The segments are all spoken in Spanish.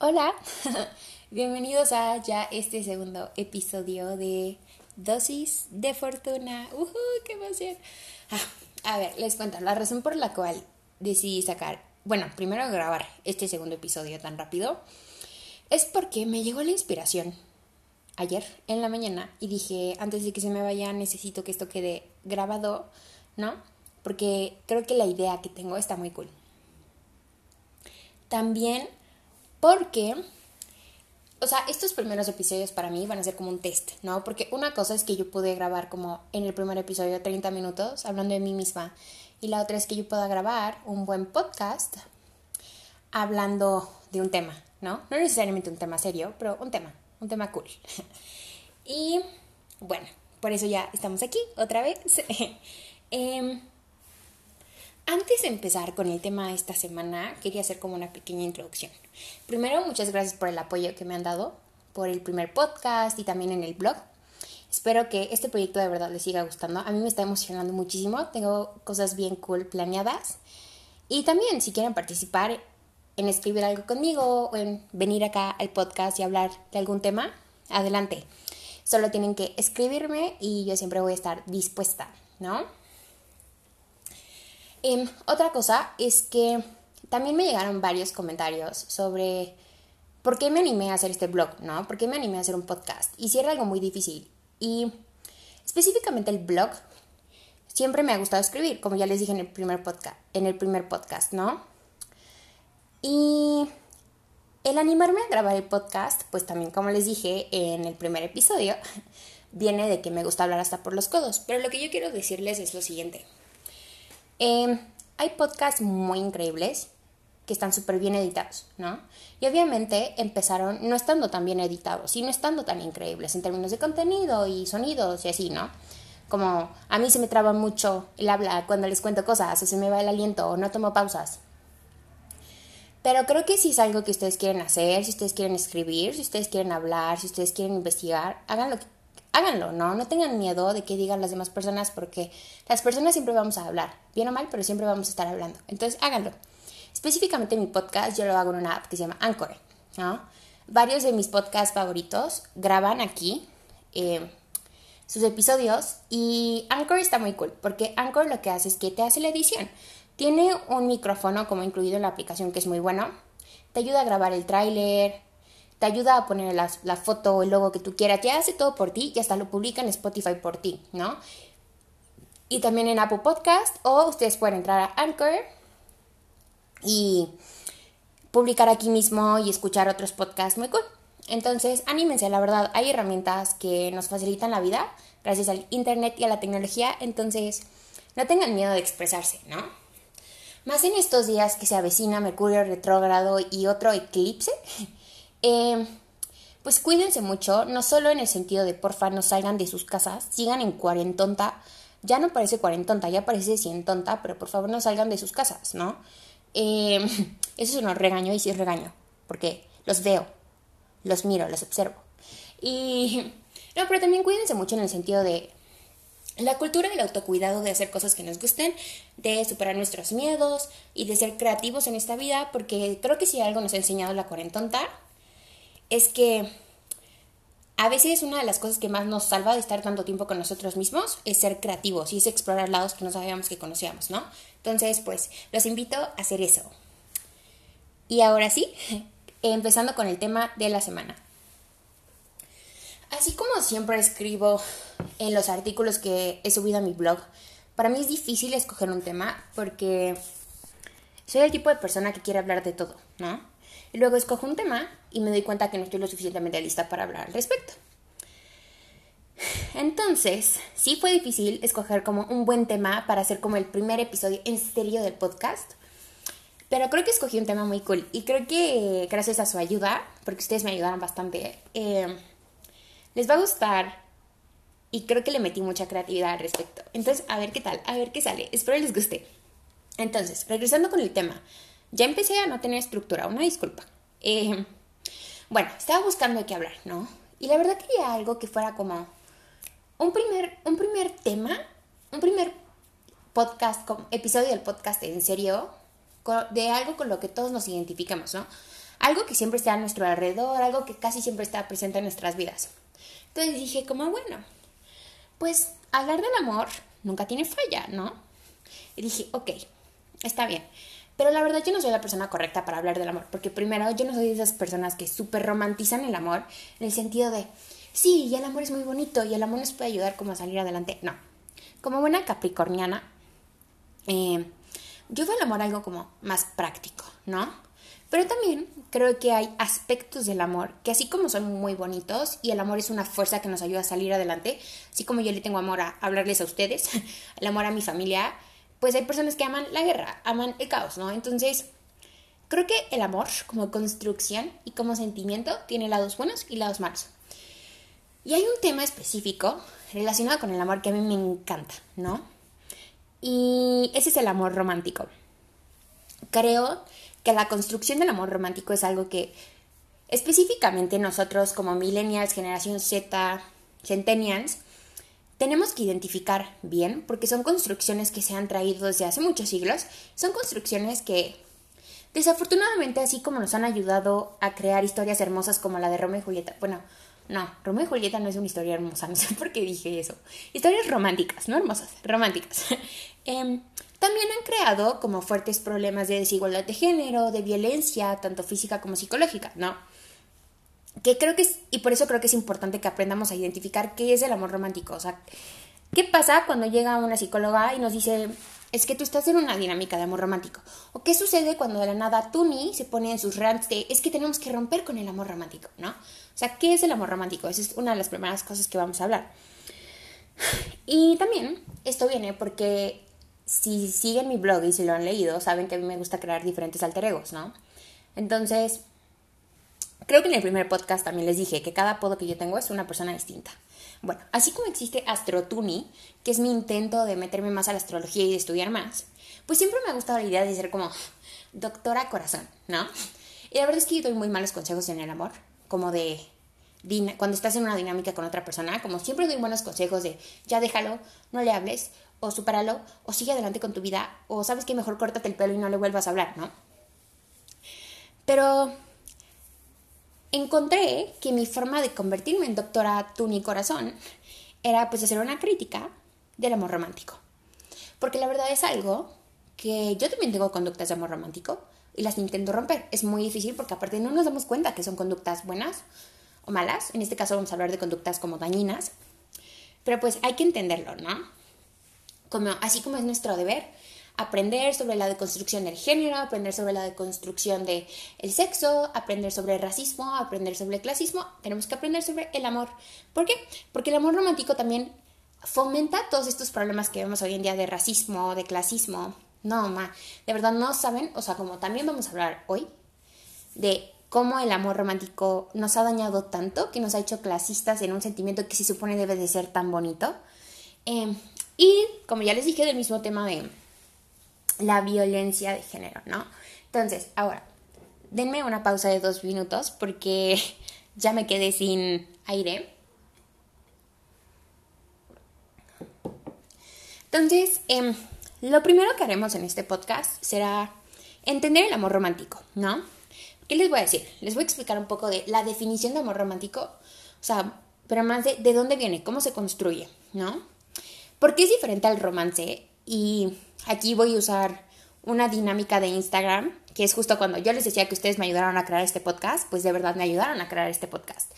Hola, bienvenidos a ya este segundo episodio de Dosis de Fortuna. ¡Uh, qué emoción! Ah, a ver, les cuento la razón por la cual decidí sacar, bueno, primero grabar este segundo episodio tan rápido, es porque me llegó la inspiración ayer en la mañana y dije, antes de que se me vaya, necesito que esto quede grabado, ¿no? Porque creo que la idea que tengo está muy cool. También porque, o sea, estos primeros episodios para mí van a ser como un test, ¿no? Porque una cosa es que yo pude grabar como en el primer episodio 30 minutos hablando de mí misma y la otra es que yo pueda grabar un buen podcast hablando de un tema, ¿no? No necesariamente un tema serio, pero un tema, un tema cool. y bueno, por eso ya estamos aquí otra vez. eh, antes de empezar con el tema de esta semana, quería hacer como una pequeña introducción. Primero, muchas gracias por el apoyo que me han dado, por el primer podcast y también en el blog. Espero que este proyecto de verdad les siga gustando. A mí me está emocionando muchísimo. Tengo cosas bien cool planeadas. Y también, si quieren participar en escribir algo conmigo o en venir acá al podcast y hablar de algún tema, adelante. Solo tienen que escribirme y yo siempre voy a estar dispuesta, ¿no? Em, otra cosa es que también me llegaron varios comentarios sobre por qué me animé a hacer este blog, ¿no? ¿Por qué me animé a hacer un podcast? Y si era algo muy difícil. Y específicamente el blog, siempre me ha gustado escribir, como ya les dije en el primer podcast, en el primer podcast, ¿no? Y el animarme a grabar el podcast, pues también como les dije en el primer episodio, viene de que me gusta hablar hasta por los codos. Pero lo que yo quiero decirles es lo siguiente. Em, hay podcasts muy increíbles que están súper bien editados, ¿no? Y obviamente empezaron no estando tan bien editados y no estando tan increíbles en términos de contenido y sonidos y así, ¿no? Como a mí se me traba mucho el habla cuando les cuento cosas o se me va el aliento o no tomo pausas. Pero creo que si es algo que ustedes quieren hacer, si ustedes quieren escribir, si ustedes quieren hablar, si ustedes quieren investigar, hagan lo que háganlo, ¿no? No tengan miedo de que digan las demás personas porque las personas siempre vamos a hablar, bien o mal, pero siempre vamos a estar hablando. Entonces, háganlo. Específicamente mi podcast yo lo hago en una app que se llama Anchor. Varios de mis podcasts favoritos graban aquí eh, sus episodios y Anchor está muy cool porque Anchor lo que hace es que te hace la edición. Tiene un micrófono como incluido en la aplicación que es muy bueno. Te ayuda a grabar el tráiler, te ayuda a poner la, foto o el logo que tú quieras, te hace todo por ti y hasta lo publica en Spotify por ti, ¿no? Y también en Apple Podcast o ustedes pueden entrar a Anchor y publicar aquí mismo y escuchar otros podcasts muy cool. Entonces, anímense, la verdad, hay herramientas que nos facilitan la vida gracias al Internet y a la tecnología, entonces no tengan miedo de expresarse, ¿no? Más en estos días que se avecina Mercurio retrógrado y otro eclipse, eh, pues cuídense mucho, no solo en el sentido de porfa no salgan de sus casas, sigan en cuarentonta, ya no parece cuarentonta, ya parece cientonta, pero por favor no salgan de sus casas, ¿no? Eh, eso es un regaño y sí es regaño, porque los veo, los miro, los observo. Y no, pero también cuídense mucho en el sentido de la cultura del autocuidado, de hacer cosas que nos gusten, de superar nuestros miedos y de ser creativos en esta vida, porque creo que si algo nos ha enseñado la cuarentonta es que a veces una de las cosas que más nos salva de estar tanto tiempo con nosotros mismos es ser creativos y es explorar lados que no sabíamos que conocíamos, ¿no? Entonces, pues, los invito a hacer eso. Y ahora sí, empezando con el tema de la semana. Así como siempre escribo en los artículos que he subido a mi blog, para mí es difícil escoger un tema porque soy el tipo de persona que quiere hablar de todo, ¿no? Luego escojo un tema y me doy cuenta que no estoy lo suficientemente lista para hablar al respecto. Entonces, sí fue difícil escoger como un buen tema para hacer como el primer episodio en serio del podcast. Pero creo que escogí un tema muy cool y creo que gracias a su ayuda, porque ustedes me ayudaron bastante, eh, les va a gustar y creo que le metí mucha creatividad al respecto. Entonces, a ver qué tal, a ver qué sale. Espero les guste. Entonces, regresando con el tema, ya empecé a no tener estructura, una disculpa. Eh, bueno, estaba buscando de qué hablar, ¿no? Y la verdad quería algo que fuera como un primer, un primer tema, un primer podcast, episodio del podcast en serio, de algo con lo que todos nos identificamos, ¿no? algo que siempre está a nuestro alrededor, algo que casi siempre está presente en nuestras vidas. Entonces dije como, bueno, pues hablar del amor nunca tiene falla, ¿no? Y dije, ok, está bien. Pero la verdad yo no soy la persona correcta para hablar del amor, porque primero yo no soy de esas personas que súper romantizan el amor en el sentido de, sí, y el amor es muy bonito y el amor nos puede ayudar como a salir adelante. No, como buena capricorniana, eh, yo veo el amor algo como más práctico, ¿no? Pero también creo que hay aspectos del amor que así como son muy bonitos y el amor es una fuerza que nos ayuda a salir adelante, así como yo le tengo amor a hablarles a ustedes, el amor a mi familia, pues hay personas que aman la guerra, aman el caos, ¿no? Entonces, creo que el amor como construcción y como sentimiento tiene lados buenos y lados malos. Y hay un tema específico relacionado con el amor que a mí me encanta, ¿no? Y ese es el amor romántico. Creo que la construcción del amor romántico es algo que específicamente nosotros como millennials, generación Z, centennials, tenemos que identificar bien porque son construcciones que se han traído desde hace muchos siglos, son construcciones que desafortunadamente así como nos han ayudado a crear historias hermosas como la de Romeo y Julieta, bueno, no, Romeo y Julieta no es una historia hermosa, no sé por qué dije eso. Historias románticas, no hermosas, románticas. Em, también han creado como fuertes problemas de desigualdad de género, de violencia, tanto física como psicológica, ¿no? Que creo que y por eso creo que es importante que aprendamos a identificar qué es el amor romántico. O sea, ¿qué pasa cuando llega una psicóloga y nos dice, es que tú estás en una dinámica de amor romántico. ¿O qué sucede cuando de la nada Tuni se pone en sus rants de es que tenemos que romper con el amor romántico, ¿no? O sea, ¿qué es el amor romántico? Esa es una de las primeras cosas que vamos a hablar. Y también esto viene porque si siguen mi blog y si lo han leído, saben que a mí me gusta crear diferentes alter egos, ¿no? Entonces, creo que en el primer podcast también les dije que cada apodo que yo tengo es una persona distinta. Bueno, así como existe AstroTuni, que es mi intento de meterme más a la astrología y de estudiar más, pues siempre me ha gustado la idea de ser como doctora corazón, ¿no? Y la verdad es que yo doy muy malos consejos en el amor, como de cuando estás en una dinámica con otra persona, como siempre doy buenos consejos de ya déjalo, no le hables, o supéralo, o sigue adelante con tu vida, o sabes que mejor córtate el pelo y no le vuelvas a hablar, ¿no? Pero encontré que mi forma de convertirme en doctora Tuni Corazón era pues hacer una crítica del amor romántico. Porque la verdad es algo que yo también tengo conductas de amor romántico y las intento romper. Es muy difícil porque aparte no nos damos cuenta que son conductas buenas o malas. En este caso vamos a hablar de conductas como dañinas. Pero pues hay que entenderlo, ¿no? Como, así como es nuestro deber, aprender sobre la deconstrucción del género, aprender sobre la deconstrucción del el sexo, aprender sobre el racismo, aprender sobre el clasismo, tenemos que aprender sobre el amor. ¿Por qué? Porque el amor romántico también fomenta todos estos problemas que vemos hoy en día de racismo, de clasismo. No, ma, de verdad no saben, o sea, como también vamos a hablar hoy de cómo el amor romántico nos ha dañado tanto, que nos ha hecho clasistas en un sentimiento que se supone debe de ser tan bonito. Em, y como ya les dije, del mismo tema de la violencia de género, ¿no? Entonces, ahora, denme una pausa de dos minutos porque ya me quedé sin aire. Entonces, em, lo primero que haremos en este podcast será entender el amor romántico, ¿no? ¿Qué les voy a decir? Les voy a explicar un poco de la definición de amor romántico, o sea, pero más de, de dónde viene, cómo se construye, ¿no? Porque es diferente al romance y aquí voy a usar una dinámica de Instagram, que es justo cuando yo les decía que ustedes me ayudaron a crear este podcast, pues de verdad me ayudaron a crear este podcast.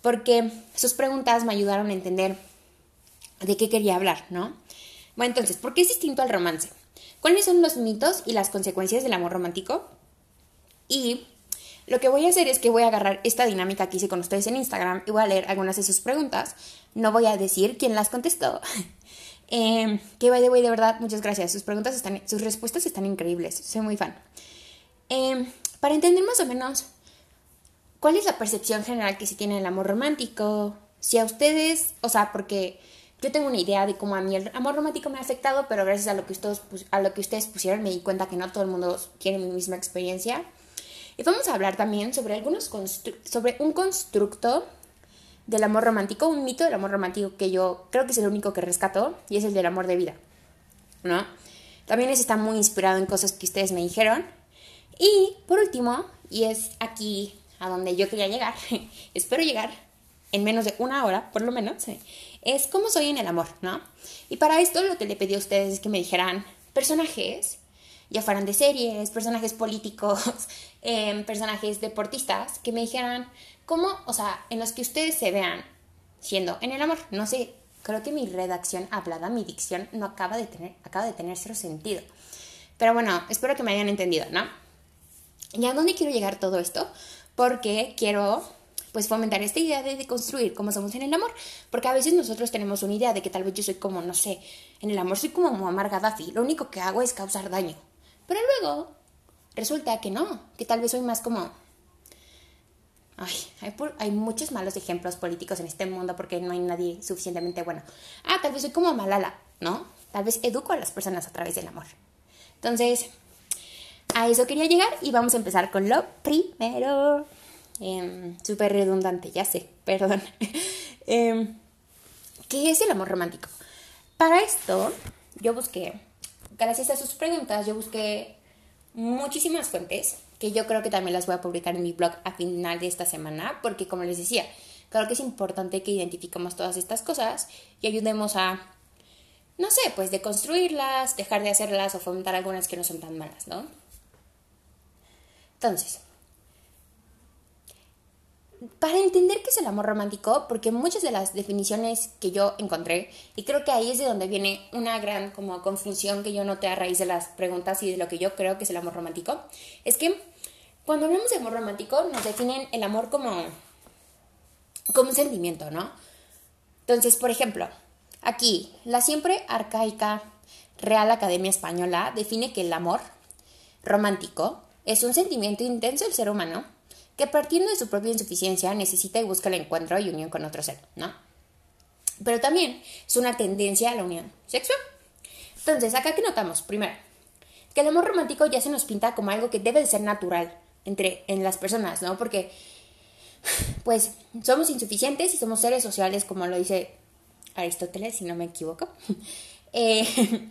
Porque sus preguntas me ayudaron a entender de qué quería hablar, ¿no? Bueno, entonces, ¿por qué es distinto al romance? ¿Cuáles son los mitos y las consecuencias del amor romántico? Y lo que voy a hacer es que voy a agarrar esta dinámica que hice con ustedes en Instagram y voy a leer algunas de sus preguntas. No voy a decir quién las contestó, eh, que by the way, de verdad, muchas gracias. Sus preguntas están, sus respuestas están increíbles. Soy muy fan. Em, para entender más o menos cuál es la percepción general que se tiene del amor romántico, si a ustedes, o sea, porque yo tengo una idea de cómo a mí el amor romántico me ha afectado, pero gracias a lo que ustedes, a lo que ustedes pusieron me di cuenta que no todo el mundo tiene mi misma experiencia. Y vamos a hablar también sobre algunos sobre un constructo del amor romántico, un mito del amor romántico que yo creo que es el único que rescato y es el del amor de vida, ¿no? También ese está muy inspirado en cosas que ustedes me dijeron Y por último, y es aquí a donde yo quería llegar, espero llegar en menos de una hora, por lo menos, es cómo soy en el amor, ¿no? Y para esto lo que le pedí a ustedes es que me dijeran personajes, ya fueran de series, personajes políticos, em, personajes deportistas, que me dijeran cómo, o sea, en los que ustedes se vean siendo en el amor. No sé, creo que mi redacción hablada, mi dicción, no acaba de tener, acaba de tener cero sentido. Pero bueno, espero que me hayan entendido, ¿no? ¿Y a dónde quiero llegar todo esto? Porque quiero pues fomentar esta idea de, construir cómo somos en el amor, porque a veces nosotros tenemos una idea de que tal vez yo soy como, no sé, en el amor soy como Muammar Gaddafi, lo único que hago es causar daño, pero luego resulta que no, que tal vez soy más como... Ay, hay, hay muchos malos ejemplos políticos en este mundo porque no hay nadie suficientemente bueno. Ah, tal vez soy como Malala, ¿no? Tal vez educo a las personas a través del amor. Entonces, a eso quería llegar y vamos a empezar con lo primero. Em, súper redundante, ya sé, perdón. Em, ¿Qué es el amor romántico? Para esto, yo busqué, gracias a sus preguntas, yo busqué muchísimas fuentes que yo creo que también las voy a publicar en mi blog a final de esta semana, porque como les decía, creo que es importante que identifiquemos todas estas cosas y ayudemos a, no sé, pues de construirlas, dejar de hacerlas o fomentar algunas que no son tan malas, ¿no? Entonces, para entender qué es el amor romántico, porque muchas de las definiciones que yo encontré, y creo que ahí es de donde viene una gran como confusión que yo noté a raíz de las preguntas y de lo que yo creo que es el amor romántico, es que cuando hablamos de amor romántico nos definen el amor como, como un sentimiento, ¿no? Entonces, por ejemplo, aquí, la siempre arcaica Real Academia Española define que el amor romántico es un sentimiento intenso del ser humano que partiendo de su propia insuficiencia necesita y busca el encuentro y unión con otro ser, ¿no? Pero también es una tendencia a la unión sexual. Entonces, acá que notamos, primero, que el amor romántico ya se nos pinta como algo que debe de ser natural entre en las personas, ¿no? Porque pues somos insuficientes y somos seres sociales, como lo dice Aristóteles, si no me equivoco. Eh,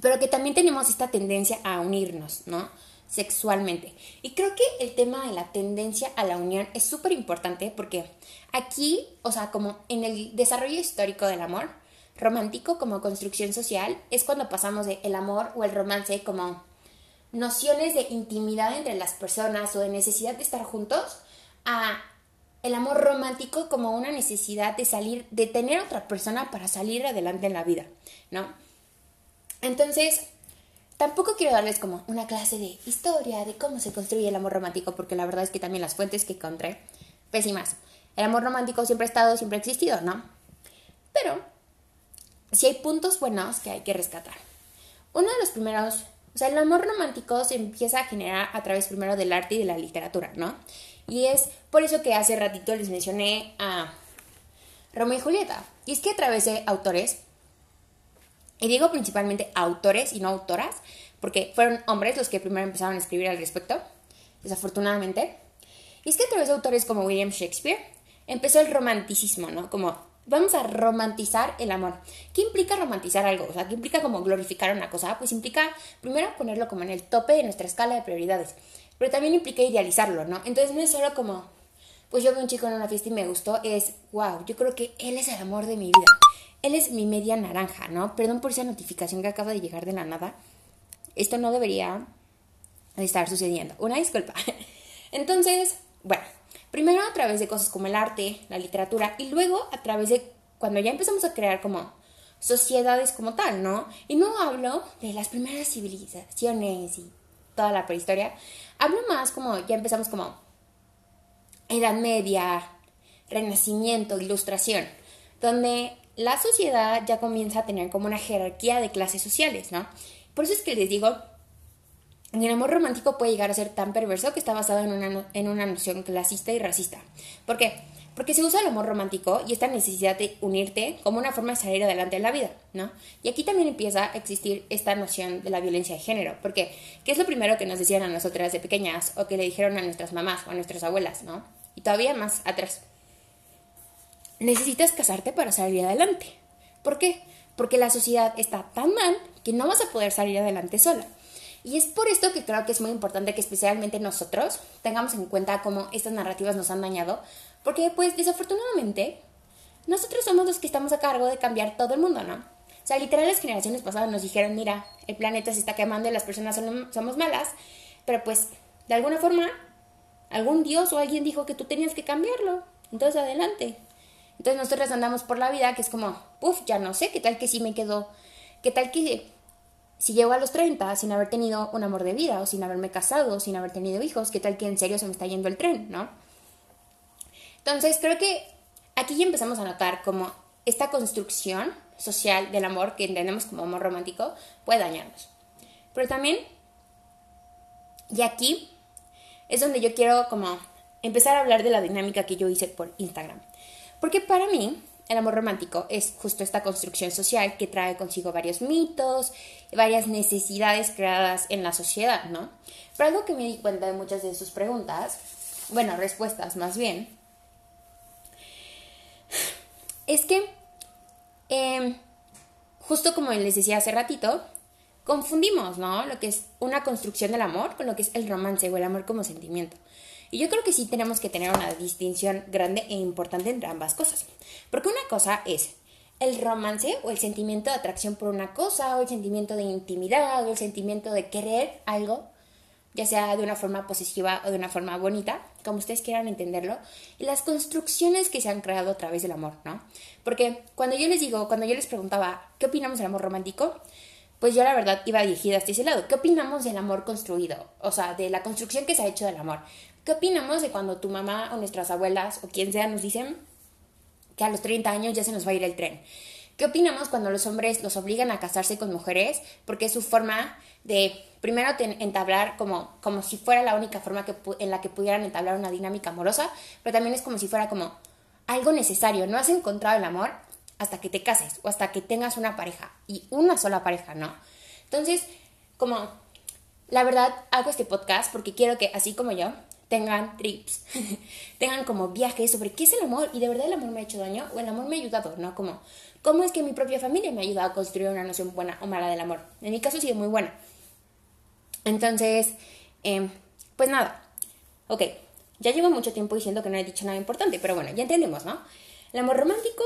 pero que también tenemos esta tendencia a unirnos, ¿no? Sexualmente. Y creo que el tema de la tendencia a la unión es súper importante porque aquí, o sea, como en el desarrollo histórico del amor, romántico como construcción social, es cuando pasamos de el amor o el romance como nociones de intimidad entre las personas o de necesidad de estar juntos a el amor romántico como una necesidad de salir, de tener otra persona para salir adelante en la vida, ¿no? Entonces, Tampoco quiero darles como una clase de historia de cómo se construye el amor romántico, porque la verdad es que también las fuentes que encontré, pésimas. El amor romántico siempre ha estado, siempre ha existido, ¿no? Pero sí hay puntos buenos que hay que rescatar. Uno de los primeros, o sea, el amor romántico se empieza a generar a través primero del arte y de la literatura, ¿no? Y es por eso que hace ratito les mencioné a Romeo y Julieta. Y es que a través de autores y digo principalmente autores y no autoras, porque fueron hombres los que primero empezaron a escribir al respecto, desafortunadamente. Y es que a través de autores como William Shakespeare empezó el romanticismo, ¿no? Como vamos a romantizar el amor. ¿Qué implica romantizar algo? O sea, ¿qué implica como glorificar una cosa? Pues implica primero ponerlo como en el tope de nuestra escala de prioridades, pero también implica idealizarlo, ¿no? Entonces no es solo como, pues yo veo un chico en una fiesta y me gustó, es, wow, yo creo que él es el amor de mi vida. Él es mi media naranja, ¿no? Perdón por esa notificación que acaba de llegar de la nada. Esto no debería estar sucediendo. Una disculpa. Entonces, bueno, primero a través de cosas como el arte, la literatura, y luego a través de cuando ya empezamos a crear como sociedades como tal, ¿no? Y no hablo de las primeras civilizaciones y toda la prehistoria. Hablo más como ya empezamos como Edad Media, Renacimiento, Ilustración, donde la sociedad ya comienza a tener como una jerarquía de clases sociales, ¿no? Por eso es que les digo, el amor romántico puede llegar a ser tan perverso que está basado en una, en una noción clasista y racista. ¿Por qué? Porque se usa el amor romántico y esta necesidad de unirte como una forma de salir adelante en la vida, ¿no? Y aquí también empieza a existir esta noción de la violencia de género, porque ¿qué es lo primero que nos decían a nosotras de pequeñas o que le dijeron a nuestras mamás o a nuestras abuelas, ¿no? Y todavía más atrás necesitas casarte para salir adelante. ¿Por qué? Porque la sociedad está tan mal que no vas a poder salir adelante sola. Y es por esto que creo que es muy importante que especialmente nosotros tengamos en cuenta cómo estas narrativas nos han dañado, porque pues desafortunadamente nosotros somos los que estamos a cargo de cambiar todo el mundo, ¿no? O sea, literal las generaciones pasadas nos dijeron, mira, el planeta se está quemando y las personas somos malas, pero pues de alguna forma algún dios o alguien dijo que tú tenías que cambiarlo, entonces adelante. Entonces nosotros andamos por la vida que es como, uff, ya no sé, qué tal que sí me quedo, qué tal que si llego a los 30 sin haber tenido un amor de vida o sin haberme casado, sin haber tenido hijos, qué tal que en serio se me está yendo el tren, ¿no? Entonces creo que aquí ya empezamos a notar como esta construcción social del amor que entendemos como amor romántico puede dañarnos. Pero también, y aquí es donde yo quiero como empezar a hablar de la dinámica que yo hice por Instagram. Porque para mí, el amor romántico es justo esta construcción social que trae consigo varios mitos, varias necesidades creadas en la sociedad, ¿no? Pero algo que me di cuenta de muchas de sus preguntas, bueno, respuestas más bien, es que, em, justo como les decía hace ratito, confundimos, ¿no? Lo que es una construcción del amor con lo que es el romance o el amor como sentimiento. Y yo creo que sí tenemos que tener una distinción grande e importante entre ambas cosas. Porque una cosa es el romance o el sentimiento de atracción por una cosa, o el sentimiento de intimidad, o el sentimiento de querer algo, ya sea de una forma posesiva o de una forma bonita, como ustedes quieran entenderlo, y las construcciones que se han creado a través del amor, ¿no? Porque cuando yo les digo, cuando yo les preguntaba, ¿qué opinamos del amor romántico? Pues yo la verdad iba dirigida hasta ese lado. ¿Qué opinamos del amor construido? O sea, de la construcción que se ha hecho del amor. ¿Qué opinamos de cuando tu mamá o nuestras abuelas o quien sea nos dicen que a los 30 años ya se nos va a ir el tren? ¿Qué opinamos cuando los hombres los obligan a casarse con mujeres porque es su forma de primero entablar como, como si fuera la única forma que, en la que pudieran entablar una dinámica amorosa, pero también es como si fuera como algo necesario. No has encontrado el amor hasta que te cases o hasta que tengas una pareja y una sola pareja, ¿no? Entonces, como la verdad hago este podcast porque quiero que así como yo tengan trips, tengan como viajes sobre qué es el amor y de verdad el amor me ha hecho daño o el amor me ha ayudado, ¿no? Como, ¿cómo es que mi propia familia me ha ayudado a construir una noción buena o mala del amor? En mi caso ha sido muy buena. Entonces, em, pues nada, ok, ya llevo mucho tiempo diciendo que no he dicho nada importante, pero bueno, ya entendemos, ¿no? El amor romántico,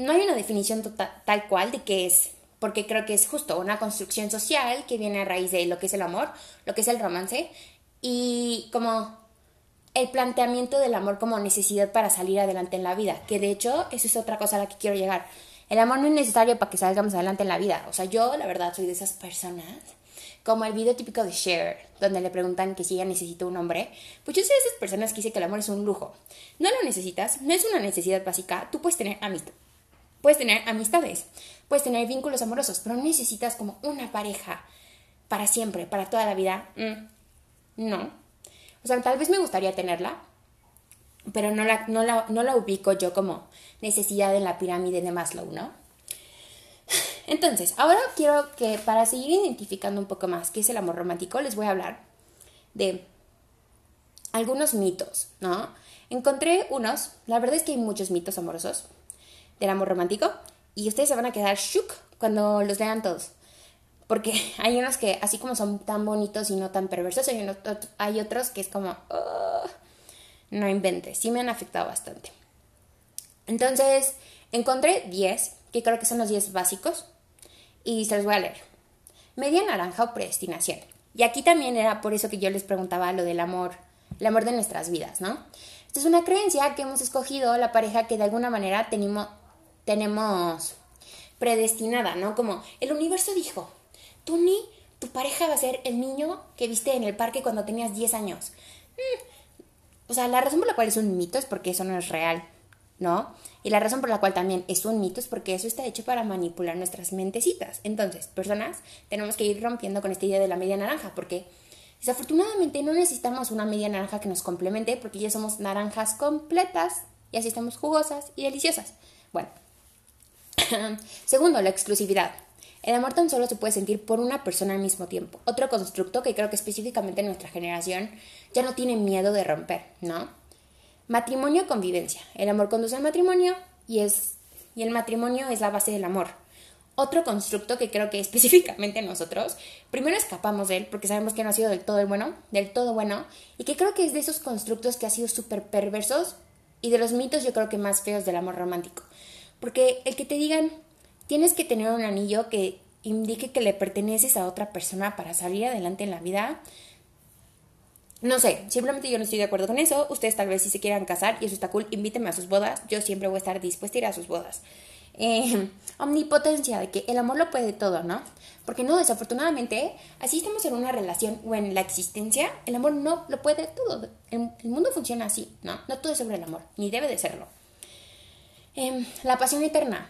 no hay una definición total, tal cual de qué es, porque creo que es justo una construcción social que viene a raíz de lo que es el amor, lo que es el romance, y como el planteamiento del amor como necesidad para salir adelante en la vida, que de hecho eso es otra cosa a la que quiero llegar. El amor no es necesario para que salgamos adelante en la vida. O sea, yo la verdad soy de esas personas, como el video típico de Cher, donde le preguntan que si ella necesita un hombre. Pues yo soy de esas personas que dice que el amor es un lujo. No lo necesitas, no es una necesidad básica. Tú puedes tener amistad. Puedes tener amistades, puedes tener vínculos amorosos, pero necesitas como una pareja para siempre, para toda la vida. Mm, no. O sea, tal vez me gustaría tenerla, pero no la, no la, ubico yo como necesidad en la pirámide de Maslow, ¿no? Entonces, ahora quiero que para seguir identificando un poco más qué es el amor romántico, les voy a hablar de algunos mitos, ¿no? Encontré unos, la verdad es que hay muchos mitos amorosos del amor romántico y ustedes se van a quedar shook cuando los lean todos. Porque hay unos que, así como son tan bonitos y no tan perversos, hay, otros que es como, no inventes, sí me han afectado bastante. Entonces, encontré 10, que creo que son los 10 básicos, y se los voy a leer. Media naranja o predestinación. Y aquí también era por eso que yo les preguntaba lo del amor, el amor de nuestras vidas, ¿no? Esta es una creencia que hemos escogido la pareja que de alguna manera tenemos, tenemos predestinada, ¿no? Como el universo dijo, tú ni tu pareja va a ser el niño que viste en el parque cuando tenías 10 años. Mm. O sea, la razón por la cual es un mito es porque eso no es real, ¿no? Y la razón por la cual también es un mito es porque eso está hecho para manipular nuestras mentecitas. Entonces, personas, tenemos que ir rompiendo con esta idea de la media naranja, porque desafortunadamente no necesitamos una media naranja que nos complemente, porque ya somos naranjas completas y así estamos jugosas y deliciosas. Bueno, segundo, la exclusividad. El amor tan solo se puede sentir por una persona al mismo tiempo. Otro constructo que creo que específicamente nuestra generación ya no tiene miedo de romper, ¿no? Matrimonio, convivencia. El amor conduce al matrimonio y es y el matrimonio es la base del amor. otro constructo que creo que específicamente nosotros, primero escapamos de él porque sabemos que no ha sido del todo bueno, del todo bueno, y que creo que es de esos constructos que ha sido súper perversos y de los mitos yo creo que más feos del amor romántico. Porque el que te digan, tienes que tener un anillo que indique que le perteneces a otra persona para salir adelante en la vida, no sé, simplemente yo no estoy de acuerdo con eso. Ustedes tal vez si se quieran casar y eso está cool, invítenme a sus bodas. Yo siempre voy a estar dispuesta a ir a sus bodas. Eh, omnipotencia de que el amor lo puede todo, ¿no? Porque no, desafortunadamente, así estamos en una relación o en la existencia, el amor no lo puede todo. El, mundo funciona así, ¿no? No todo es sobre el amor, ni debe de serlo. Em, la pasión eterna,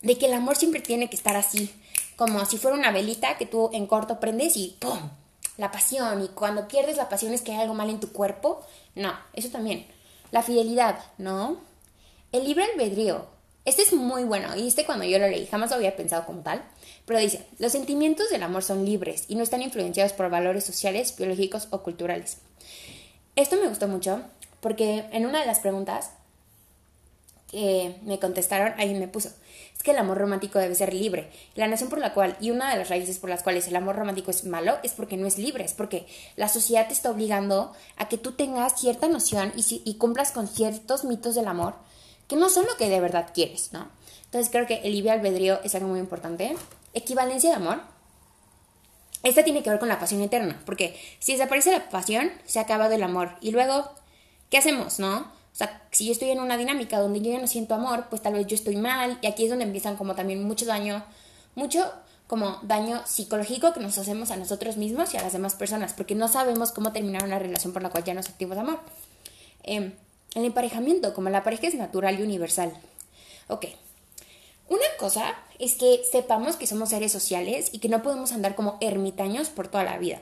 de que el amor siempre tiene que estar así, como si fuera una velita que tú en corto prendes y ¡pum! La pasión, y cuando pierdes la pasión es que hay algo mal en tu cuerpo. No, eso también. La fidelidad, ¿no? El libre albedrío, este es muy bueno y este cuando yo lo leí jamás lo había pensado como tal, pero dice, los sentimientos del amor son libres y no están influenciados por valores sociales, biológicos o culturales. Esto me gustó mucho porque en una de las preguntas me contestaron, ahí me puso, es que el amor romántico debe ser libre. La nación por la cual, y una de las raíces por las cuales el amor romántico es malo, es porque no es libre, es porque la sociedad te está obligando a que tú tengas cierta noción y, y cumplas con ciertos mitos del amor que no son lo que de verdad quieres, ¿no? Entonces creo que el libre albedrío es algo muy importante. Equivalencia de amor. Esta tiene que ver con la pasión eterna, porque si desaparece la pasión, se ha acabado el amor. Y luego, ¿qué hacemos, no? O sea, si yo estoy en una dinámica donde yo ya no siento amor, pues tal vez yo estoy mal, y aquí es donde empiezan como también mucho daño, mucho como daño psicológico que nos hacemos a nosotros mismos y a las demás personas, porque no sabemos cómo terminar una relación por la cual ya no sentimos amor. Eh, el emparejamiento, como la pareja es natural y universal. Ok. Una cosa es que sepamos que somos seres sociales y que no podemos andar como ermitaños por toda la vida.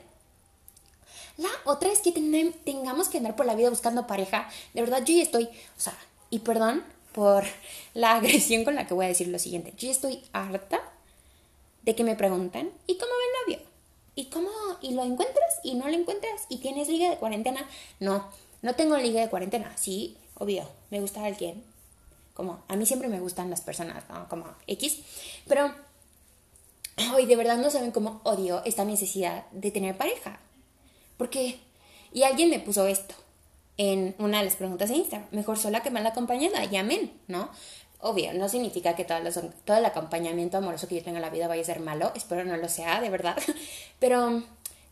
La otra es que tengamos que andar por la vida buscando pareja. De verdad, yo ya estoy, o sea, y perdón por la agresión con la que voy a decir lo siguiente. Yo ya estoy harta de que me preguntan, ¿y cómo va el novio? ¿Y cómo? ¿Y lo encuentras? ¿Y no lo encuentras? ¿Y tienes liga de cuarentena? No. No tengo liga de cuarentena, sí, obvio, me gusta alguien. Como, a mí siempre me gustan las personas, Como X. Pero hoy de verdad no saben cómo odio esta necesidad de tener pareja. Porque, y alguien me puso esto en una de las preguntas de Instagram, mejor sola que mal acompañada, y amén, ¿no? Obvio, no significa que todo, el acompañamiento amoroso que yo tenga en la vida vaya a ser malo, espero no lo sea, de verdad, pero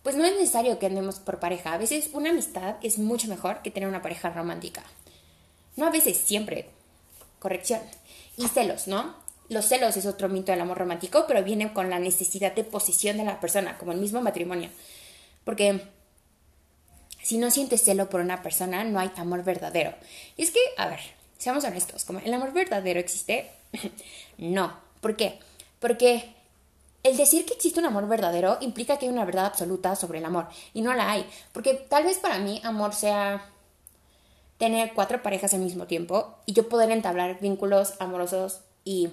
pues no es necesario que andemos por pareja. A veces una amistad es mucho mejor que tener una pareja romántica. No a veces, siempre. Corrección. Y celos, ¿no? Los celos es otro mito del amor romántico, pero viene con la necesidad de posesión de la persona, como el mismo matrimonio. Porque si no sientes celo por una persona, no hay amor verdadero. Y es que, a ver, seamos honestos, como el amor verdadero existe, no. ¿Por qué? Porque el decir que existe un amor verdadero implica que hay una verdad absoluta sobre el amor y no la hay, porque tal vez para mí amor sea tener cuatro parejas al mismo tiempo y yo poder entablar vínculos amorosos y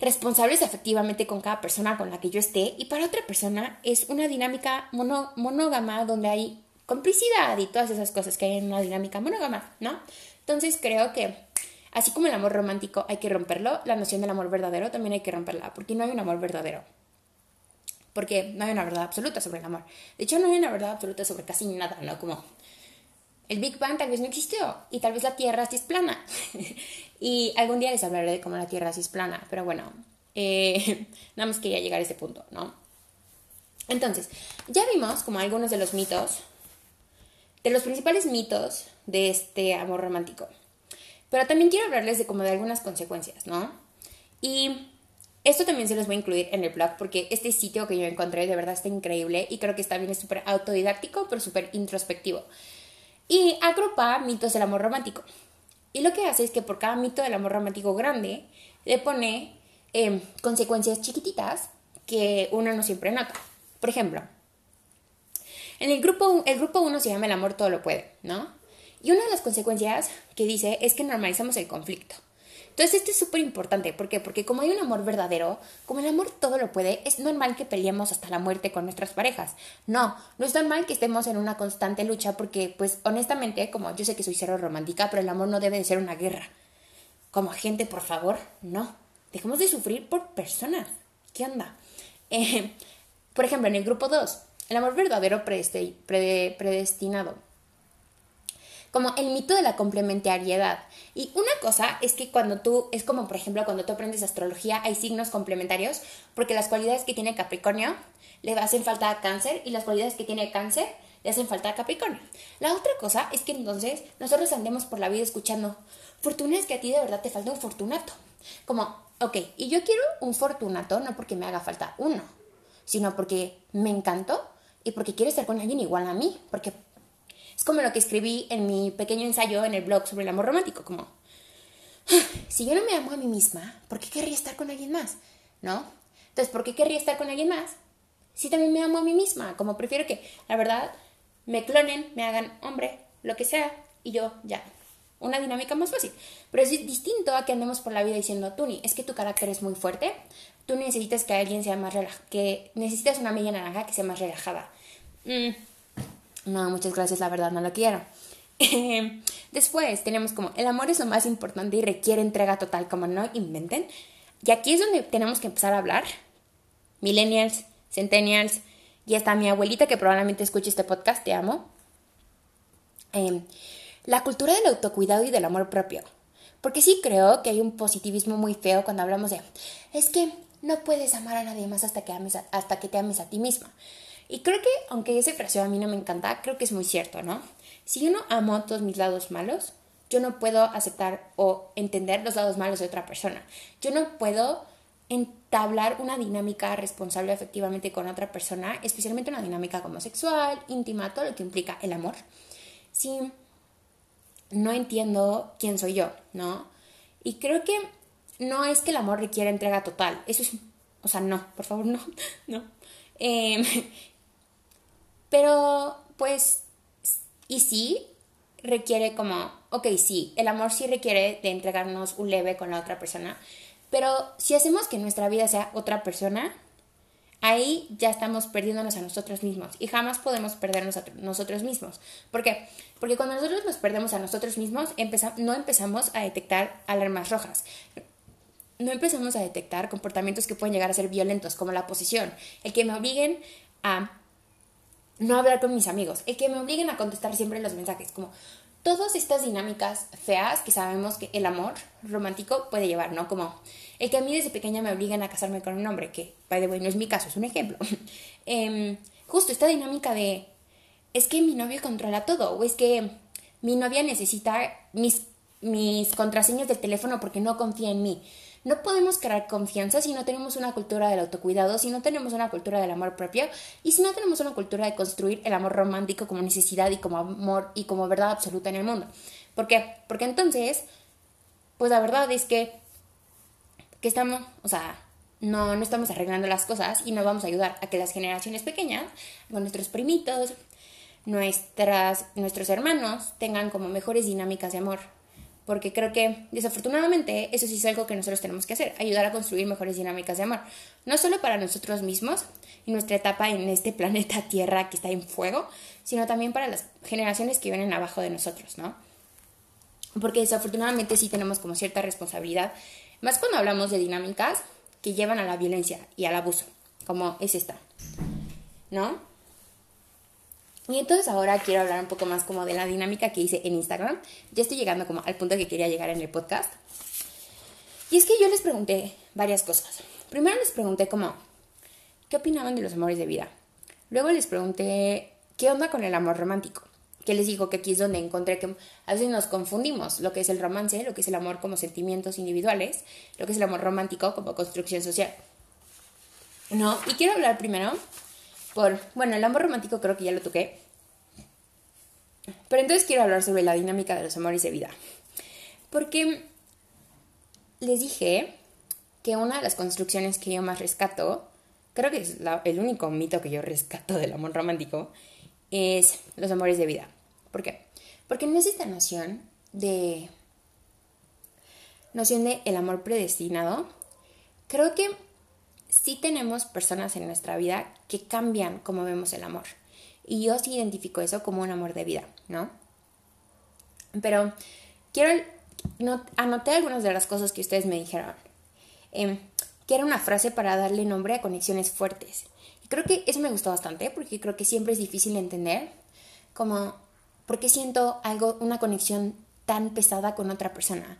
responsables efectivamente con cada persona con la que yo esté y para otra persona es una dinámica monógama donde hay complicidad y todas esas cosas que hay en una dinámica monógama, ¿no? Entonces creo que Así como el amor romántico hay que romperlo, la noción del amor verdadero también hay que romperla, porque no hay un amor verdadero. Porque no hay una verdad absoluta sobre el amor. De hecho, no hay una verdad absoluta sobre casi nada, ¿no? Como el Big Bang tal vez no existió y tal vez la Tierra sí es plana. y algún día les hablaré de cómo la Tierra sí es plana, pero bueno, eh, nada más quería llegar a ese punto, ¿no? Entonces, ya vimos como algunos de los mitos, de los principales mitos de este amor romántico. Pero también quiero hablarles de como de algunas consecuencias, ¿no? Y esto también se los voy a incluir en el blog porque este sitio que yo encontré de verdad está increíble y creo que también es súper autodidáctico, pero súper introspectivo. Y agrupa mitos del amor romántico. Y lo que hace es que por cada mito del amor romántico grande le pone em, consecuencias chiquititas que uno no siempre nota. Por ejemplo, en el grupo, el grupo 1 se llama El amor todo lo puede, ¿no? Y una de las consecuencias que dice es que normalizamos el conflicto. Entonces esto es súper importante. ¿Por qué? Porque como hay un amor verdadero, como el amor todo lo puede, es normal que peleemos hasta la muerte con nuestras parejas. No, no es normal que estemos en una constante lucha porque, pues honestamente, como yo sé que soy cero romántica, pero el amor no debe de ser una guerra. Como gente, por favor, no. dejemos de sufrir por personas. ¿Qué onda? Eh, por ejemplo, en el grupo 2, el amor verdadero predestinado. Como el mito de la complementariedad. Y una cosa es que cuando tú, es como por ejemplo cuando tú aprendes astrología, hay signos complementarios, porque las cualidades que tiene Capricornio le hacen falta a cáncer y las cualidades que tiene cáncer le hacen falta a Capricornio. La otra cosa es que entonces nosotros andemos por la vida escuchando, fortuna es que a ti de verdad te falta un fortunato. Como, ok, y yo quiero un fortunato no porque me haga falta uno, sino porque me encantó y porque quiero estar con alguien igual a mí, porque es como lo que escribí en mi pequeño ensayo en el blog sobre el amor romántico, como, si yo no me amo a mí misma, ¿por qué querría estar con alguien más? ¿No? Entonces, ¿por qué querría estar con alguien más? Si también me amo a mí misma, como prefiero que, la verdad, me clonen, me hagan hombre, lo que sea, y yo ya. Una dinámica más fácil. Pero es distinto a que andemos por la vida diciendo, Tuni, es que tu carácter es muy fuerte, tú necesitas que alguien sea más relajado, que necesitas una media naranja que sea más relajada. Mm, no, muchas gracias, la verdad no lo quiero. Después tenemos como, el amor es lo más importante y requiere entrega total, como no inventen. Y aquí es donde tenemos que empezar a hablar. Millennials, centennials, y hasta mi abuelita que probablemente escuche este podcast, te amo. Em, la cultura del autocuidado y del amor propio. Porque sí creo que hay un positivismo muy feo cuando hablamos de, es que no puedes amar a nadie más hasta que, ames hasta que te ames a ti misma. Y creo que, aunque esa frase a mí no me encanta, creo que es muy cierto, ¿no? Si yo no amo todos mis lados malos, yo no puedo aceptar o entender los lados malos de otra persona. Yo no puedo entablar una dinámica responsable efectivamente con otra persona, especialmente una dinámica como sexual, íntima, todo lo que implica el amor, si no entiendo quién soy yo, ¿no? Y creo que no es que el amor requiera entrega total, eso es, o sea, no, por favor, no, no. Em, pero, pues, y sí, requiere como, ok, sí, el amor sí requiere de entregarnos un leve con la otra persona, pero si hacemos que nuestra vida sea otra persona, ahí ya estamos perdiéndonos a nosotros mismos y jamás podemos perdernos a nosotros mismos. ¿Por qué? Porque cuando nosotros nos perdemos a nosotros mismos, no empezamos a detectar alarmas rojas. No empezamos a detectar comportamientos que pueden llegar a ser violentos, como la posición, el que me obliguen a no hablar con mis amigos, el que me obliguen a contestar siempre los mensajes, como todas estas dinámicas feas que sabemos que el amor romántico puede llevar, ¿no? Como el que a mí desde pequeña me obligan a casarme con un hombre, que, by the way, no es mi caso, es un ejemplo. Em, justo esta dinámica de, es que mi novio controla todo, o es que mi novia necesita mis, mis contraseñas del teléfono porque no confía en mí. No podemos crear confianza si no tenemos una cultura del autocuidado, si no tenemos una cultura del amor propio y si no tenemos una cultura de construir el amor romántico como necesidad y como amor y como verdad absoluta en el mundo. ¿Por qué? Porque entonces, pues la verdad es que, que estamos, o sea, no, no estamos arreglando las cosas y no vamos a ayudar a que las generaciones pequeñas, con nuestros primitos, nuestras, nuestros hermanos, tengan como mejores dinámicas de amor porque creo que desafortunadamente eso sí es algo que nosotros tenemos que hacer, ayudar a construir mejores dinámicas de amor, no solo para nosotros mismos y nuestra etapa en este planeta Tierra que está en fuego, sino también para las generaciones que vienen abajo de nosotros, ¿no? Porque desafortunadamente sí tenemos como cierta responsabilidad, más cuando hablamos de dinámicas que llevan a la violencia y al abuso, como es esta, ¿no? Y entonces ahora quiero hablar un poco más como de la dinámica que hice en Instagram. Ya estoy llegando como al punto que quería llegar en el podcast. Y es que yo les pregunté varias cosas. Primero les pregunté como, ¿qué opinaban de los amores de vida? Luego les pregunté, ¿qué onda con el amor romántico? Que les digo que aquí es donde encontré que a veces nos confundimos lo que es el romance, lo que es el amor como sentimientos individuales, lo que es el amor romántico como construcción social. ¿No? Y quiero hablar primero por, bueno, el amor romántico creo que ya lo toqué. Pero entonces quiero hablar sobre la dinámica de los amores de vida. Porque les dije que una de las construcciones que yo más rescato, creo que es el único mito que yo rescato del amor romántico, es los amores de vida. ¿Por qué? Porque no es esta noción de noción de el amor predestinado. Creo que sí tenemos personas en nuestra vida que cambian cómo vemos el amor. Y yo sí identifico eso como un amor de vida, ¿no? Pero quiero, no, anoté algunas de las cosas que ustedes me dijeron. em, que era una frase para darle nombre a conexiones fuertes. Y creo que eso me gustó bastante porque creo que siempre es difícil entender como por qué siento algo, una conexión tan pesada con otra persona.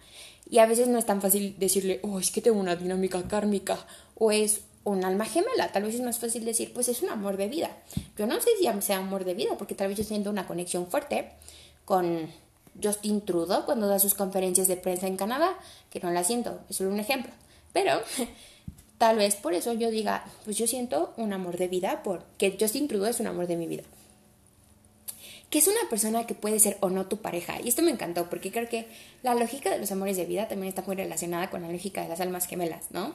Y a veces no es tan fácil decirle, oh, es que tengo una dinámica kármica o es un alma gemela. Tal vez es más fácil decir, pues es un amor de vida. Yo no sé si sea amor de vida, porque tal vez yo siento una conexión fuerte con Justin Trudeau cuando da sus conferencias de prensa en Canadá, que no la siento, es solo un ejemplo. Pero tal vez por eso yo diga, pues yo siento un amor de vida, porque Justin Trudeau es un amor de mi vida. Que es una persona que puede ser o no tu pareja. Y esto me encantó, porque creo que la lógica de los amores de vida también está muy relacionada con la lógica de las almas gemelas, ¿no?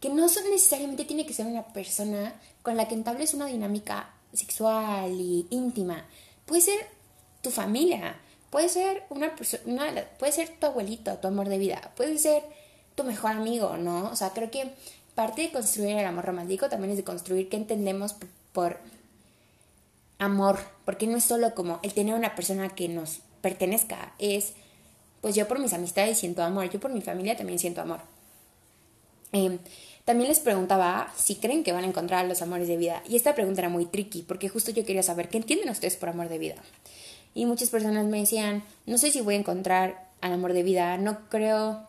Que no son necesariamente tiene que ser una persona con la que entables una dinámica sexual y íntima. Puede ser tu familia, Puede ser una persona, puede ser tu abuelito, tu amor de vida, puede ser tu mejor amigo, ¿no? O sea, creo que parte de construir el amor romántico también es de construir qué entendemos por amor, porque no es solo como el tener una persona que nos pertenezca, es pues yo por mis amistades siento amor, yo por mi familia también siento amor. Em, también les preguntaba si creen que van a encontrar los amores de vida. Y esta pregunta era muy tricky, porque justo yo quería saber qué entienden ustedes por amor de vida. Y muchas personas me decían, no sé si voy a encontrar al amor de vida, no creo,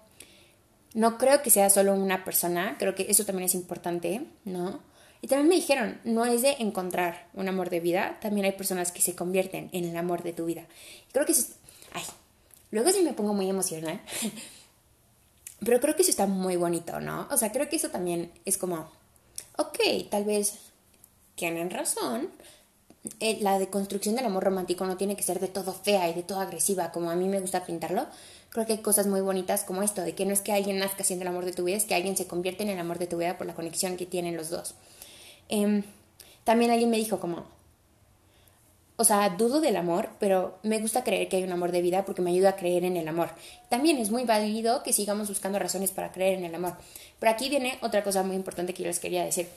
no creo que sea solo una persona, creo que eso también es importante, ¿no? Y también me dijeron, no es de encontrar un amor de vida, también hay personas que se convierten en el amor de tu vida. creo que eso, ay, luego sí me pongo muy emocional, pero creo que eso está muy bonito, ¿no? O sea, creo que eso también es como, ok, tal vez tienen razón, eh, la deconstrucción del amor romántico no tiene que ser de todo fea y de todo agresiva, como a mí me gusta pintarlo. Creo que hay cosas muy bonitas como esto, de que no es que alguien nazca siendo el amor de tu vida, es que alguien se convierte en el amor de tu vida por la conexión que tienen los dos. Em, también alguien me dijo como, o sea, dudo del amor, pero me gusta creer que hay un amor de vida porque me ayuda a creer en el amor. También es muy válido que sigamos buscando razones para creer en el amor. Pero aquí viene otra cosa muy importante que yo les quería decir.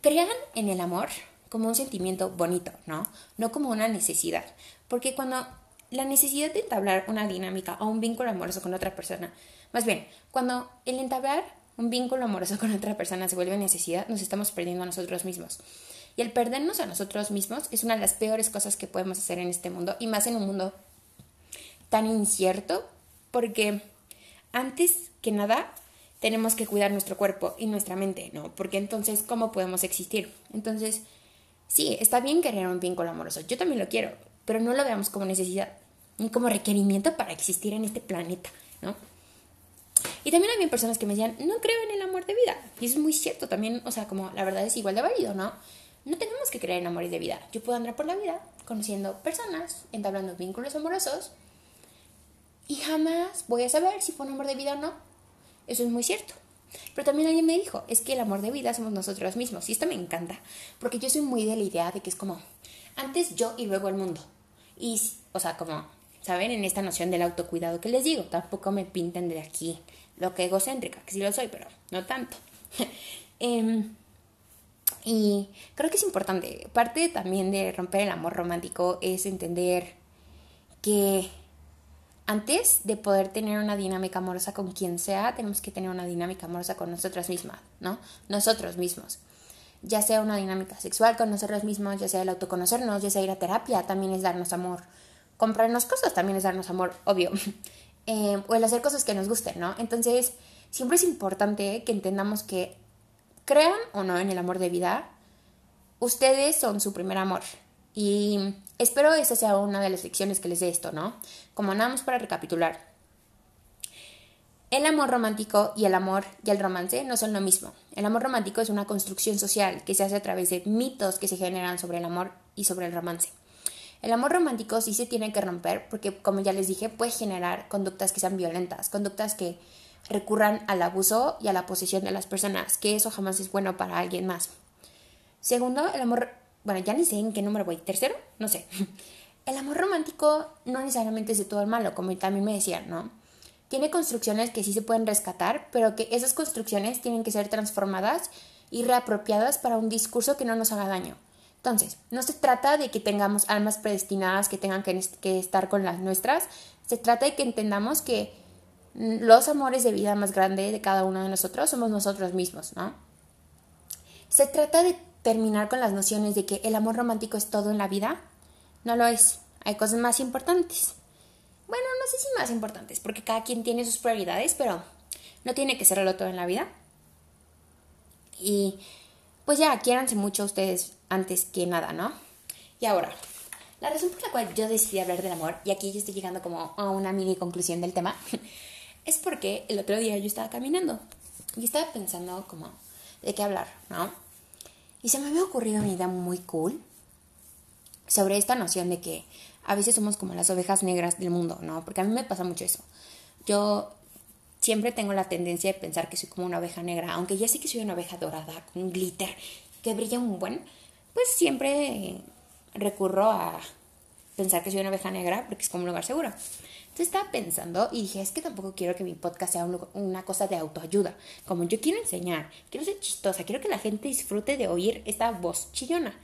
Crean en el amor como un sentimiento bonito, ¿no? No como una necesidad. Porque cuando la necesidad de entablar una dinámica o un vínculo amoroso con otra persona, más bien, cuando el entablar un vínculo amoroso con otra persona se vuelve necesidad, nos estamos perdiendo a nosotros mismos. Y el perdernos a nosotros mismos es una de las peores cosas que podemos hacer en este mundo, y más en un mundo tan incierto, porque antes que nada tenemos que cuidar nuestro cuerpo y nuestra mente, ¿no? Porque entonces, ¿cómo podemos existir? Entonces, Sí, está bien querer un vínculo amoroso, yo también lo quiero, pero no lo veamos como necesidad ni como requerimiento para existir en este planeta, ¿no? Y también había personas que me decían, no creo en el amor de vida. Y es muy cierto también, o sea, como la verdad es igual de válido, ¿no? No tenemos que creer en amores de vida. Yo puedo andar por la vida conociendo personas, entablando vínculos amorosos, y jamás voy a saber si fue un amor de vida o no. Eso es muy cierto. Pero también alguien me dijo, es que el amor de vida somos nosotros mismos. Y esto me encanta, porque yo soy muy de la idea de que es como, antes yo y luego el mundo. Y, o sea, como, ¿saben? En esta noción del autocuidado que les digo, tampoco me pinten de aquí lo que egocéntrica, que sí lo soy, pero no tanto. Em, y creo que es importante, parte también de romper el amor romántico es entender que antes de poder tener una dinámica amorosa con quien sea, tenemos que tener una dinámica amorosa con nosotras mismas, ¿no? Nosotros mismos. Ya sea una dinámica sexual con nosotros mismos, ya sea el autoconocernos, ya sea ir a terapia, también es darnos amor. Comprarnos cosas también es darnos amor, obvio. Eh, o el hacer cosas que nos gusten, ¿no? Entonces, siempre es importante que entendamos que, crean o no en el amor de vida, ustedes son su primer amor. Y espero esa sea una de las lecciones que les dé esto, ¿no? Como nada más para recapitular. El amor romántico y el amor y el romance no son lo mismo. El amor romántico es una construcción social que se hace a través de mitos que se generan sobre el amor y sobre el romance. El amor romántico sí se tiene que romper porque, como ya les dije, puede generar conductas que sean violentas, conductas que recurran al abuso y a la posesión de las personas, que eso jamás es bueno para alguien más. Segundo, el amor bueno, ya ni sé en qué número voy, tercero, no sé. El amor romántico no necesariamente es de todo el malo, como también me decían, ¿no? Tiene construcciones que sí se pueden rescatar, pero que esas construcciones tienen que ser transformadas y reapropiadas para un discurso que no nos haga daño. Entonces, no se trata de que tengamos almas predestinadas que tengan que, estar con las nuestras, se trata de que entendamos que los amores de vida más grandes de cada uno de nosotros somos nosotros mismos, ¿no? Se trata de terminar con las nociones de que el amor romántico es todo en la vida. No lo es. Hay cosas más importantes. Bueno, no sé si más importantes, porque cada quien tiene sus prioridades, pero no tiene que serlo todo en la vida. Y pues ya, quiéranse mucho ustedes antes que nada, ¿no? Y ahora, la razón por la cual yo decidí hablar del amor, y aquí yo estoy llegando como a una mini conclusión del tema, es porque el otro día yo estaba caminando y estaba pensando como de qué hablar, ¿no? Y se me había ocurrido una idea muy cool sobre esta noción de que a veces somos como las ovejas negras del mundo, ¿no? Porque a mí me pasa mucho eso. Yo siempre tengo la tendencia de pensar que soy como una oveja negra, aunque ya sé que soy una oveja dorada, con glitter, que brilla un buen, pues siempre recurro a pensar que soy una oveja negra porque es como un lugar seguro. Entonces estaba pensando y dije, es que tampoco quiero que mi podcast sea una cosa de autoayuda. Como yo quiero enseñar, quiero ser chistosa, quiero que la gente disfrute de oír esta voz chillona.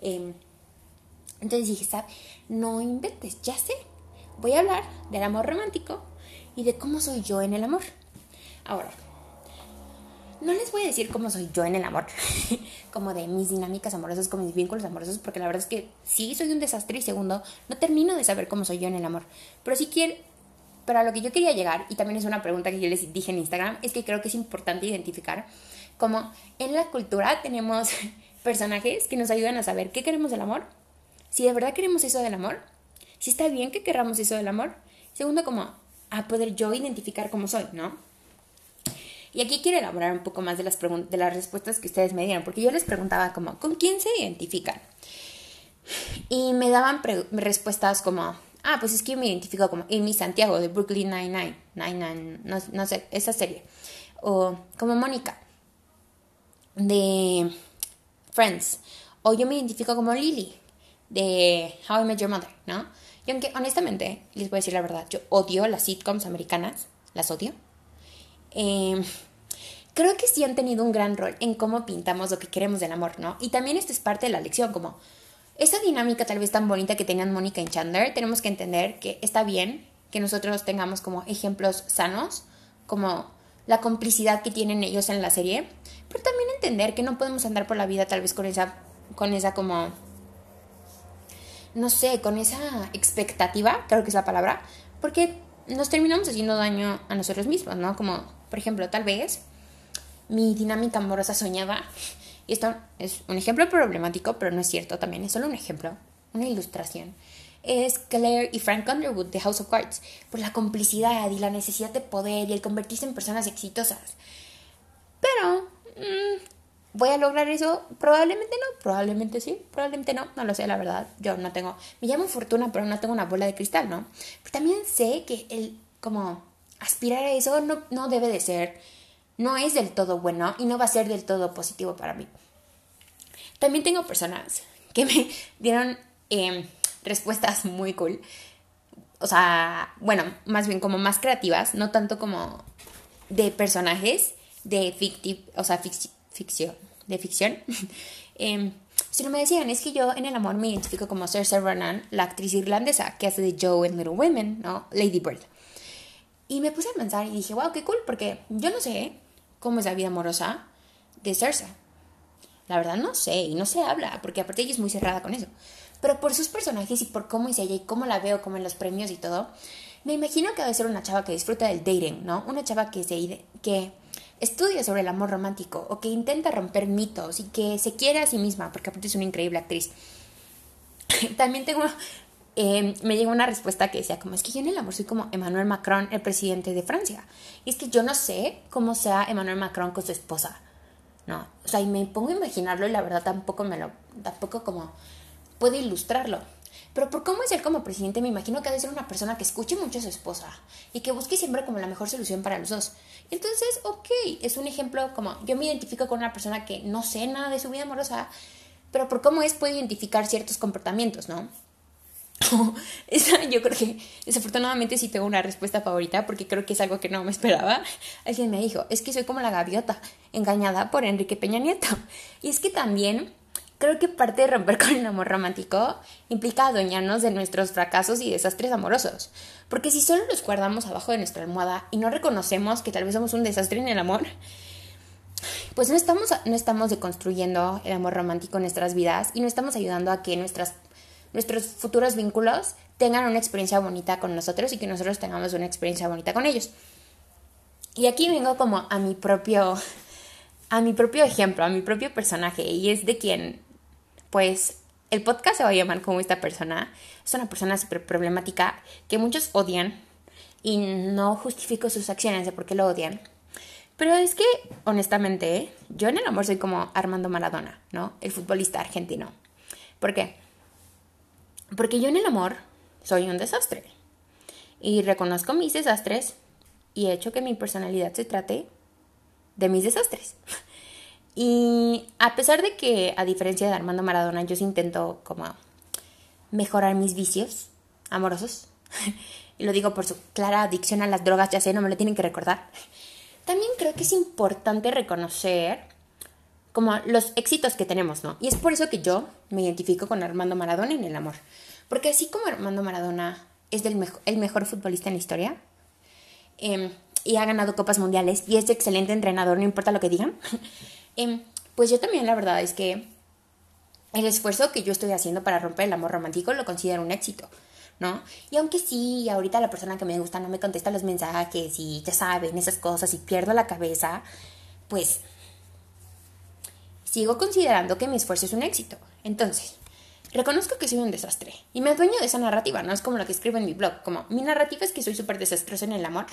Em, entonces dije, ¿sabes? No inventes, ya sé. Voy a hablar del amor romántico y de cómo soy yo en el amor. Ahora, no les voy a decir cómo soy yo en el amor, como de mis dinámicas amorosas, con mis vínculos amorosos, porque la verdad es que sí soy un desastre y segundo, no termino de saber cómo soy yo en el amor. Pero sí quiero, pero a lo que yo quería llegar, y también es una pregunta que yo les dije en Instagram, es que creo que es importante identificar como en la cultura tenemos personajes que nos ayudan a saber qué queremos del amor, si de verdad queremos eso del amor, si está bien que querramos eso del amor. Segundo, como a poder yo identificar cómo soy, ¿no? Y aquí quiero elaborar un poco más de las, de las respuestas que ustedes me dieron, porque yo les preguntaba como, ¿con quién se identifican? Y me daban respuestas como, ah, pues es que yo me identifico como Amy Santiago de Brooklyn Nine-Nine, Nine, no, no sé, esa serie. O como Mónica de Friends. O yo me identifico como Lily de How I Met Your Mother, ¿no? Y aunque honestamente, les voy a decir la verdad, yo odio las sitcoms americanas, las odio. Em, creo que sí han tenido un gran rol en cómo pintamos lo que queremos del amor, ¿no? Y también esto es parte de la lección, como esa dinámica tal vez tan bonita que tenían Mónica y Chandler, tenemos que entender que está bien que nosotros tengamos como ejemplos sanos, como la complicidad que tienen ellos en la serie, pero también entender que no podemos andar por la vida tal vez con esa, con esa como, no sé, con esa expectativa, creo que es la palabra, porque nos terminamos haciendo daño a nosotros mismos, ¿no? Como por ejemplo, tal vez mi dinámica amorosa soñaba, y esto es un ejemplo problemático, pero no es cierto también, es solo un ejemplo, una ilustración, es Claire y Frank Underwood de House of Cards, por la complicidad y la necesidad de poder y el convertirse en personas exitosas. Pero, mm, ¿voy a lograr eso? Probablemente no, probablemente sí, probablemente no, no lo sé, la verdad, yo no tengo, me llamo fortuna, pero no tengo una bola de cristal, ¿no? Pero también sé que el, como aspirar a eso no, no debe de ser, no es del todo bueno y no va a ser del todo positivo para mí. También tengo personas que me dieron em, respuestas muy cool. O sea, bueno, más bien como más creativas, no tanto como de personajes de ficti o sea, ficción, de ficción. eh, si no me decían, es que yo en el amor me identifico como Cersei Ronan, la actriz irlandesa que hace de Joe en Little Women, ¿no? Lady Bird. Y me puse a pensar y dije, wow, qué cool, porque yo no sé cómo es la vida amorosa de Cersei. La verdad no sé, y no se habla, porque aparte ella es muy cerrada con eso. Pero por sus personajes y por cómo es ella y cómo la veo, como en los premios y todo, me imagino que debe ser una chava que disfruta del dating, ¿no? Una chava que, se, que estudia sobre el amor romántico o que intenta romper mitos y que se quiere a sí misma, porque aparte es una increíble actriz. También tengo Em, me llegó una respuesta que decía, como es que yo en el amor soy como Emmanuel Macron, el presidente de Francia. Y es que yo no sé cómo sea Emmanuel Macron con su esposa. No, o sea, y me pongo a imaginarlo y la verdad tampoco me lo, tampoco como puedo ilustrarlo. Pero por cómo es él como presidente, me imagino que ha de ser una persona que escuche mucho a su esposa y que busque siempre como la mejor solución para los dos. Entonces, ok, es un ejemplo como yo me identifico con una persona que no sé nada de su vida amorosa, pero por cómo es puedo identificar ciertos comportamientos, ¿no? yo creo que desafortunadamente sí tengo una respuesta favorita porque creo que es algo que no me esperaba. Alguien me dijo, es que soy como la gaviota, engañada por Enrique Peña Nieto. Y es que también creo que parte de romper con el amor romántico implica adueñarnos de nuestros fracasos y desastres amorosos. Porque si solo los guardamos abajo de nuestra almohada y no reconocemos que tal vez somos un desastre en el amor, pues no estamos, no estamos deconstruyendo el amor romántico en nuestras vidas y no estamos ayudando a que nuestras, nuestros futuros vínculos tengan una experiencia bonita con nosotros y que nosotros tengamos una experiencia bonita con ellos. Y aquí vengo como a mi propio a mi propio ejemplo, a mi propio personaje y es de quien pues el podcast se va a llamar como esta persona. Es una persona súper problemática que muchos odian y no justifico sus acciones de por qué lo odian. Pero es que, honestamente, yo en el amor soy como Armando Maradona, ¿no? El futbolista argentino. ¿Por qué? Porque yo en el amor soy un desastre. Y reconozco mis desastres y he hecho que mi personalidad se trate de mis desastres. Y a pesar de que, a diferencia de Armando Maradona, yo sí intento como mejorar mis vicios amorosos, y lo digo por su clara adicción a las drogas, ya sé, no me lo tienen que recordar, también creo que es importante reconocer como los éxitos que tenemos, ¿no? Y es por eso que yo me identifico con Armando Maradona en el amor. Porque así como Armando Maradona es el mejor futbolista en la historia, em, y ha ganado copas mundiales, y es excelente entrenador, no importa lo que digan, Em, pues yo también la verdad es que el esfuerzo que yo estoy haciendo para romper el amor romántico lo considero un éxito, ¿no? Y aunque sí, ahorita la persona que me gusta no me contesta los mensajes y ya saben esas cosas y pierdo la cabeza, pues sigo considerando que mi esfuerzo es un éxito. Entonces, reconozco que soy un desastre y me adueño de esa narrativa, no es como lo que escribo en mi blog, como mi narrativa es que soy súper desastroso en el amor.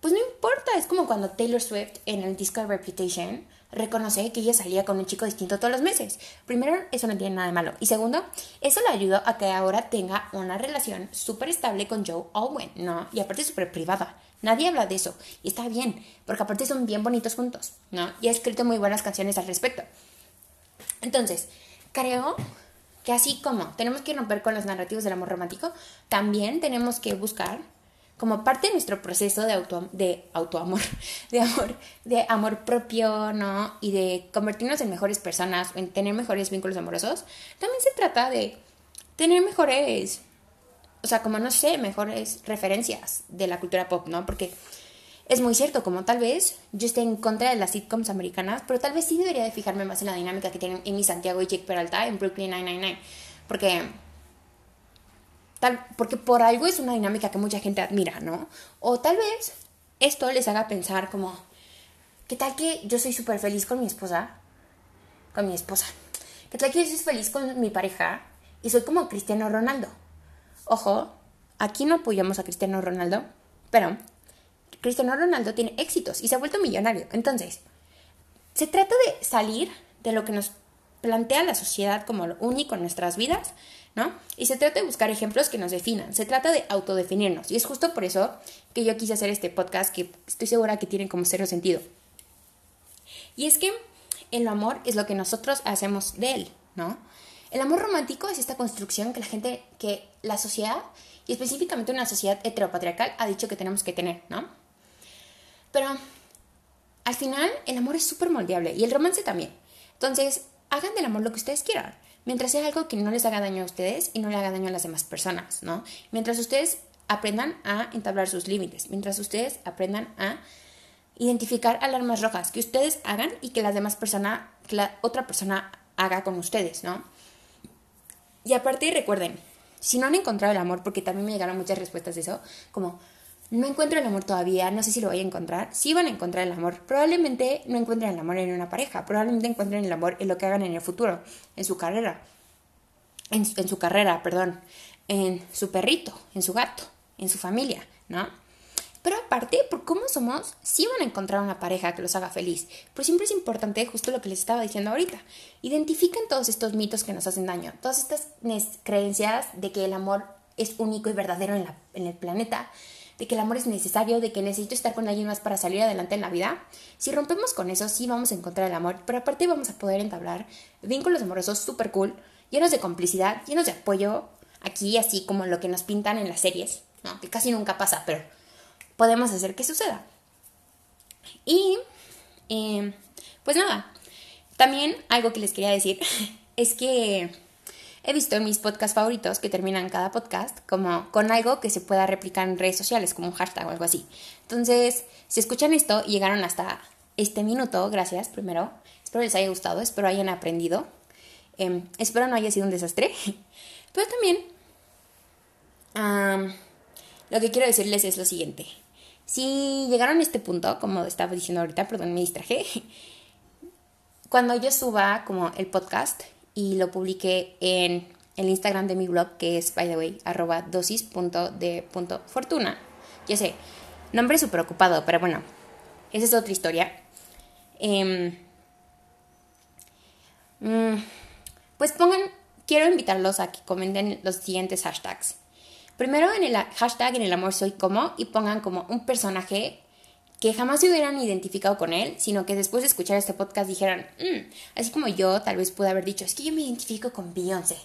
Pues no importa, es como cuando Taylor Swift en el disco Reputation reconoce que ella salía con un chico distinto todos los meses. Primero, eso no tiene nada de malo. Y segundo, eso le ayudó a que ahora tenga una relación súper estable con Joe Owen, ¿no? Y aparte súper privada. Nadie habla de eso. Y está bien, porque aparte son bien bonitos juntos, ¿no? Y ha escrito muy buenas canciones al respecto. Entonces, creo que así como tenemos que romper con los narrativos del amor romántico, también tenemos que buscar como parte de nuestro proceso de auto de autoamor, de amor, de amor propio, ¿no? Y de convertirnos en mejores personas, en tener mejores vínculos amorosos, también se trata de tener mejores, o sea, como no sé, mejores referencias de la cultura pop, ¿no? Porque es muy cierto, como tal vez yo esté en contra de las sitcoms americanas, pero tal vez sí debería de fijarme más en la dinámica que tienen Amy Santiago y Jake Peralta en Brooklyn 999, porque porque por algo es una dinámica que mucha gente admira, ¿no? O tal vez esto les haga pensar como, ¿qué tal que yo soy súper feliz con mi esposa? Con mi esposa. ¿Qué tal que yo soy feliz con mi pareja y soy como Cristiano Ronaldo? Ojo, aquí no apoyamos a Cristiano Ronaldo, pero Cristiano Ronaldo tiene éxitos y se ha vuelto millonario. Entonces, se trata de salir de lo que nos plantea la sociedad como lo único en nuestras vidas ¿no? Y se trata de buscar ejemplos que nos definan, se trata de autodefinirnos. Y es justo por eso que yo quise hacer este podcast que estoy segura que tiene como cero sentido. Y es que el amor es lo que nosotros hacemos de él, ¿no? El amor romántico es esta construcción que la gente, que la sociedad, y específicamente una sociedad heteropatriarcal, ha dicho que tenemos que tener, ¿no? Pero al final el amor es súper moldeable y el romance también. Entonces, hagan del amor lo que ustedes quieran mientras sea algo que no les haga daño a ustedes y no le haga daño a las demás personas, ¿no? Mientras ustedes aprendan a entablar sus límites, mientras ustedes aprendan a identificar alarmas rojas que ustedes hagan y que las demás personas, que la otra persona haga con ustedes, ¿no? Y aparte recuerden, si no han encontrado el amor, porque también me llegaron muchas respuestas de eso, como no encuentro el amor todavía, no sé si lo voy a encontrar. Sí van a encontrar el amor. Probablemente no encuentren el amor en una pareja, probablemente encuentren el amor en lo que hagan en el futuro, en su carrera. En, su carrera, perdón. En su perrito, en su gato, en su familia, ¿no? Pero aparte, por cómo somos, sí van a encontrar una pareja que los haga feliz. Pero siempre es importante, justo lo que les estaba diciendo ahorita, identifiquen todos estos mitos que nos hacen daño, todas estas creencias de que el amor es único y verdadero en, el planeta, de que el amor es necesario, de que necesito estar con alguien más para salir adelante en la vida, si rompemos con eso, sí vamos a encontrar el amor, pero aparte vamos a poder entablar vínculos amorosos súper cool, llenos de complicidad, llenos de apoyo, aquí así como lo que nos pintan en las series, que casi nunca pasa, pero podemos hacer que suceda. Y, em, pues nada, también algo que les quería decir es que he visto en mis podcasts favoritos que terminan cada podcast como con algo que se pueda replicar en redes sociales, como un hashtag o algo así. Entonces, si escuchan esto y llegaron hasta este minuto, gracias primero. Espero les haya gustado, espero hayan aprendido. Em, espero no haya sido un desastre. Pero también lo que quiero decirles es lo siguiente. Si llegaron a este punto, como estaba diciendo ahorita, perdón, me distraje, cuando yo suba como el podcast y lo publique en el Instagram de mi blog, que es, by the way, arroba dosis.de.fortuna. Ya sé, nombre súper ocupado, pero bueno, esa es otra historia. Em, mm, pues pongan, quiero invitarlos a que comenten los siguientes hashtags. Primero en el hashtag en el amor soy como y pongan como un personaje que jamás se hubieran identificado con él, sino que después de escuchar este podcast dijeran, mm", así como yo tal vez pude haber dicho, es que yo me identifico con Beyoncé.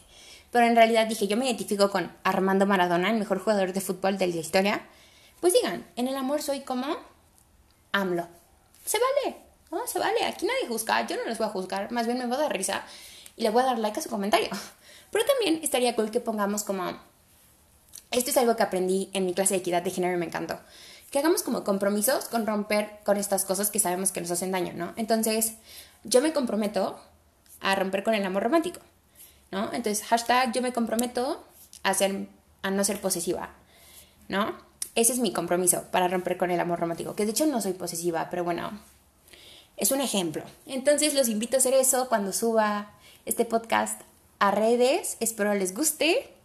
Pero en realidad dije, yo me identifico con Armando Maradona, el mejor jugador de fútbol de la historia. Pues digan, en el amor soy como AMLO. Se vale, no, se vale, aquí nadie juzga, yo no les voy a juzgar, más bien me voy a dar risa y le voy a dar like a su comentario. Pero también estaría cool que pongamos como esto es algo que aprendí en mi clase de equidad de género y me encantó. Que hagamos como compromisos con romper con estas cosas que sabemos que nos hacen daño, ¿no? Entonces, yo me comprometo a romper con el amor romántico, ¿no? Entonces, hashtag yo me comprometo a, ser, a no ser posesiva, ¿no? Ese es mi compromiso para romper con el amor romántico, que de hecho no soy posesiva, pero bueno, es un ejemplo. Entonces, los invito a hacer eso cuando suba este podcast a redes. Espero les guste.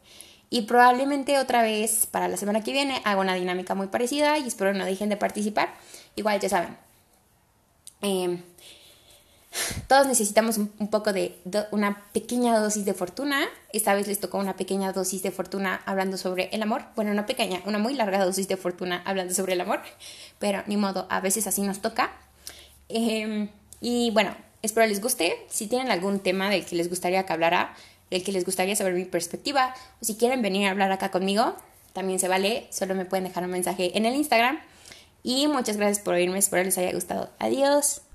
Y probablemente otra vez para la semana que viene haga una dinámica muy parecida y espero no dejen de participar. Igual ya saben. Em, todos necesitamos un, poco de una pequeña dosis de fortuna. Esta vez les tocó una pequeña dosis de fortuna hablando sobre el amor. Bueno, una pequeña, una muy larga dosis de fortuna hablando sobre el amor. Pero ni modo, a veces así nos toca. Em, y bueno, espero les guste. Si tienen algún tema del que les gustaría que hablara, el que les gustaría saber mi perspectiva o si quieren venir a hablar acá conmigo, también se vale, solo me pueden dejar un mensaje en el Instagram. Y muchas gracias por oírme, espero les haya gustado. Adiós.